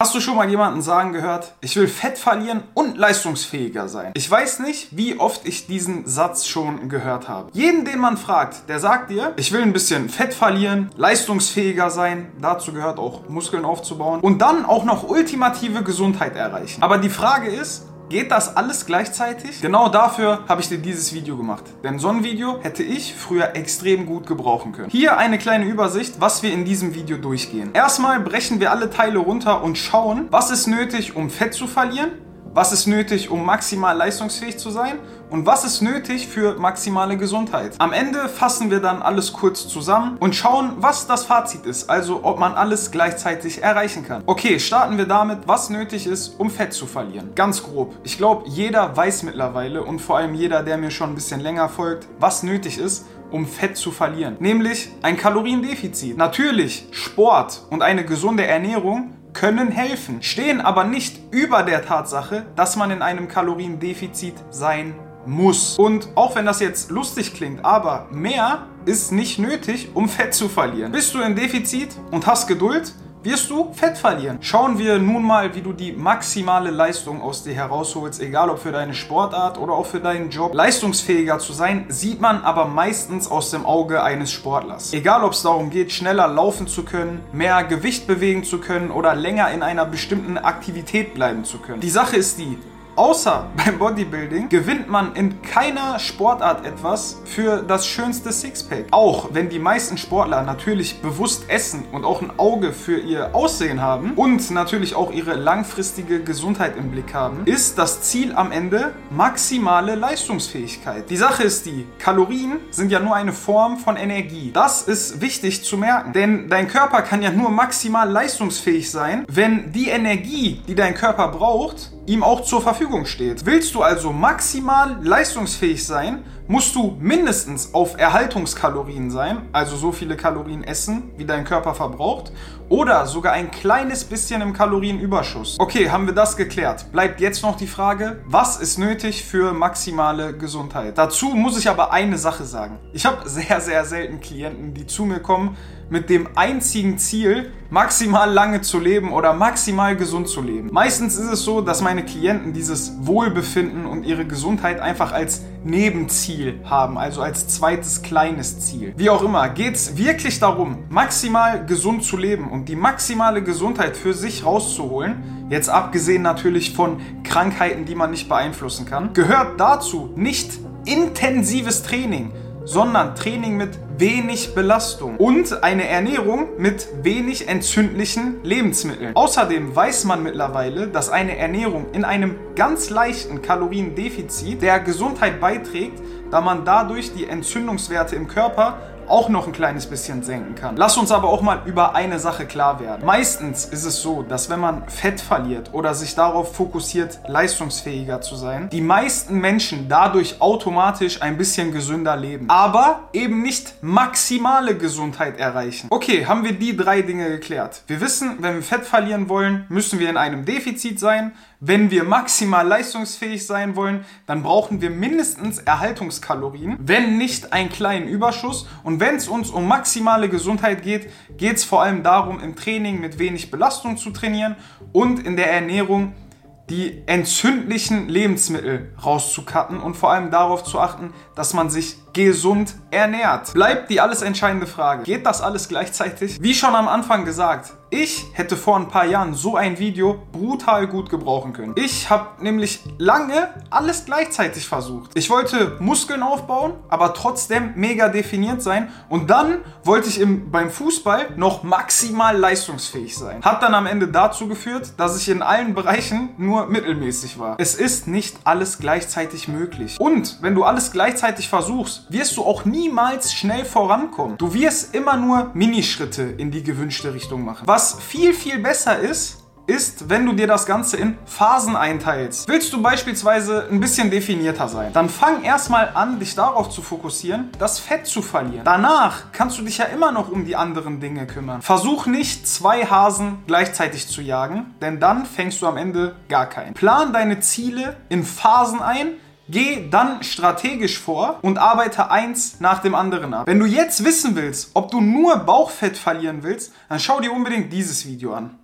Hast du schon mal jemanden sagen gehört, ich will Fett verlieren und leistungsfähiger sein? Ich weiß nicht, wie oft ich diesen Satz schon gehört habe. Jeden, den man fragt, der sagt dir, ich will ein bisschen Fett verlieren, leistungsfähiger sein, dazu gehört auch Muskeln aufzubauen und dann auch noch ultimative Gesundheit erreichen. Aber die Frage ist, Geht das alles gleichzeitig? Genau dafür habe ich dir dieses Video gemacht. Denn so ein Video hätte ich früher extrem gut gebrauchen können. Hier eine kleine Übersicht, was wir in diesem Video durchgehen. Erstmal brechen wir alle Teile runter und schauen, was ist nötig, um Fett zu verlieren was ist nötig, um maximal leistungsfähig zu sein und was ist nötig für maximale Gesundheit. Am Ende fassen wir dann alles kurz zusammen und schauen, was das Fazit ist, also ob man alles gleichzeitig erreichen kann. Okay, starten wir damit, was nötig ist, um Fett zu verlieren. Ganz grob. Ich glaube, jeder weiß mittlerweile und vor allem jeder, der mir schon ein bisschen länger folgt, was nötig ist, um Fett zu verlieren. Nämlich ein Kaloriendefizit. Natürlich Sport und eine gesunde Ernährung können helfen, stehen aber nicht über der Tatsache, dass man in einem Kaloriendefizit sein muss. Und auch wenn das jetzt lustig klingt, aber mehr ist nicht nötig, um Fett zu verlieren. Bist du im Defizit und hast Geduld, wirst du Fett verlieren. Schauen wir nun mal, wie du die maximale Leistung aus dir herausholst, egal ob für deine Sportart oder auch für deinen Job. Leistungsfähiger zu sein, sieht man aber meistens aus dem Auge eines Sportlers. Egal ob es darum geht, schneller laufen zu können, mehr Gewicht bewegen zu können oder länger in einer bestimmten Aktivität bleiben zu können. Die Sache ist die, Außer beim Bodybuilding gewinnt man in keiner Sportart etwas für das schönste Sixpack. Auch wenn die meisten Sportler natürlich bewusst essen und auch ein Auge für ihr Aussehen haben und natürlich auch ihre langfristige Gesundheit im Blick haben, ist das Ziel am Ende maximale Leistungsfähigkeit. Die Sache ist die, Kalorien sind ja nur eine Form von Energie. Das ist wichtig zu merken, denn dein Körper kann ja nur maximal leistungsfähig sein, wenn die Energie, die dein Körper braucht, ihm auch zur Verfügung steht. Willst du also maximal leistungsfähig sein, musst du mindestens auf Erhaltungskalorien sein, also so viele Kalorien essen, wie dein Körper verbraucht, oder sogar ein kleines bisschen im Kalorienüberschuss. Okay, haben wir das geklärt. Bleibt jetzt noch die Frage, was ist nötig für maximale Gesundheit? Dazu muss ich aber eine Sache sagen. Ich habe sehr, sehr selten Klienten, die zu mir kommen mit dem einzigen Ziel, maximal lange zu leben oder maximal gesund zu leben. Meistens ist es so, dass meine Klienten dieses Wohlbefinden und ihre Gesundheit einfach als Nebenziel haben, also als zweites kleines Ziel. Wie auch immer, geht es wirklich darum, maximal gesund zu leben und die maximale Gesundheit für sich rauszuholen, jetzt abgesehen natürlich von Krankheiten, die man nicht beeinflussen kann, gehört dazu nicht intensives Training, sondern Training mit wenig Belastung und eine Ernährung mit wenig entzündlichen Lebensmitteln. Außerdem weiß man mittlerweile, dass eine Ernährung in einem ganz leichten Kaloriendefizit der Gesundheit beiträgt, da man dadurch die Entzündungswerte im Körper auch noch ein kleines bisschen senken kann. Lass uns aber auch mal über eine Sache klar werden. Meistens ist es so, dass wenn man Fett verliert oder sich darauf fokussiert, leistungsfähiger zu sein, die meisten Menschen dadurch automatisch ein bisschen gesünder leben. Aber eben nicht maximale Gesundheit erreichen. Okay, haben wir die drei Dinge geklärt. Wir wissen, wenn wir Fett verlieren wollen, müssen wir in einem Defizit sein. Wenn wir maximal leistungsfähig sein wollen, dann brauchen wir mindestens Erhaltungskalorien, wenn nicht einen kleinen Überschuss. Und wenn es uns um maximale Gesundheit geht, geht es vor allem darum, im Training mit wenig Belastung zu trainieren und in der Ernährung die entzündlichen Lebensmittel rauszukatten und vor allem darauf zu achten, dass man sich gesund ernährt. Bleibt die alles entscheidende Frage. Geht das alles gleichzeitig? Wie schon am Anfang gesagt, ich hätte vor ein paar Jahren so ein Video brutal gut gebrauchen können. Ich habe nämlich lange alles gleichzeitig versucht. Ich wollte Muskeln aufbauen, aber trotzdem mega definiert sein. Und dann wollte ich im, beim Fußball noch maximal leistungsfähig sein. Hat dann am Ende dazu geführt, dass ich in allen Bereichen nur mittelmäßig war. Es ist nicht alles gleichzeitig möglich. Und wenn du alles gleichzeitig versuchst, wirst du auch niemals schnell vorankommen. Du wirst immer nur Minischritte in die gewünschte Richtung machen. Was viel, viel besser ist, ist, wenn du dir das Ganze in Phasen einteilst. Willst du beispielsweise ein bisschen definierter sein, dann fang erstmal an, dich darauf zu fokussieren, das Fett zu verlieren. Danach kannst du dich ja immer noch um die anderen Dinge kümmern. Versuch nicht, zwei Hasen gleichzeitig zu jagen, denn dann fängst du am Ende gar keinen. Plan deine Ziele in Phasen ein, Geh dann strategisch vor und arbeite eins nach dem anderen ab. Wenn du jetzt wissen willst, ob du nur Bauchfett verlieren willst, dann schau dir unbedingt dieses Video an.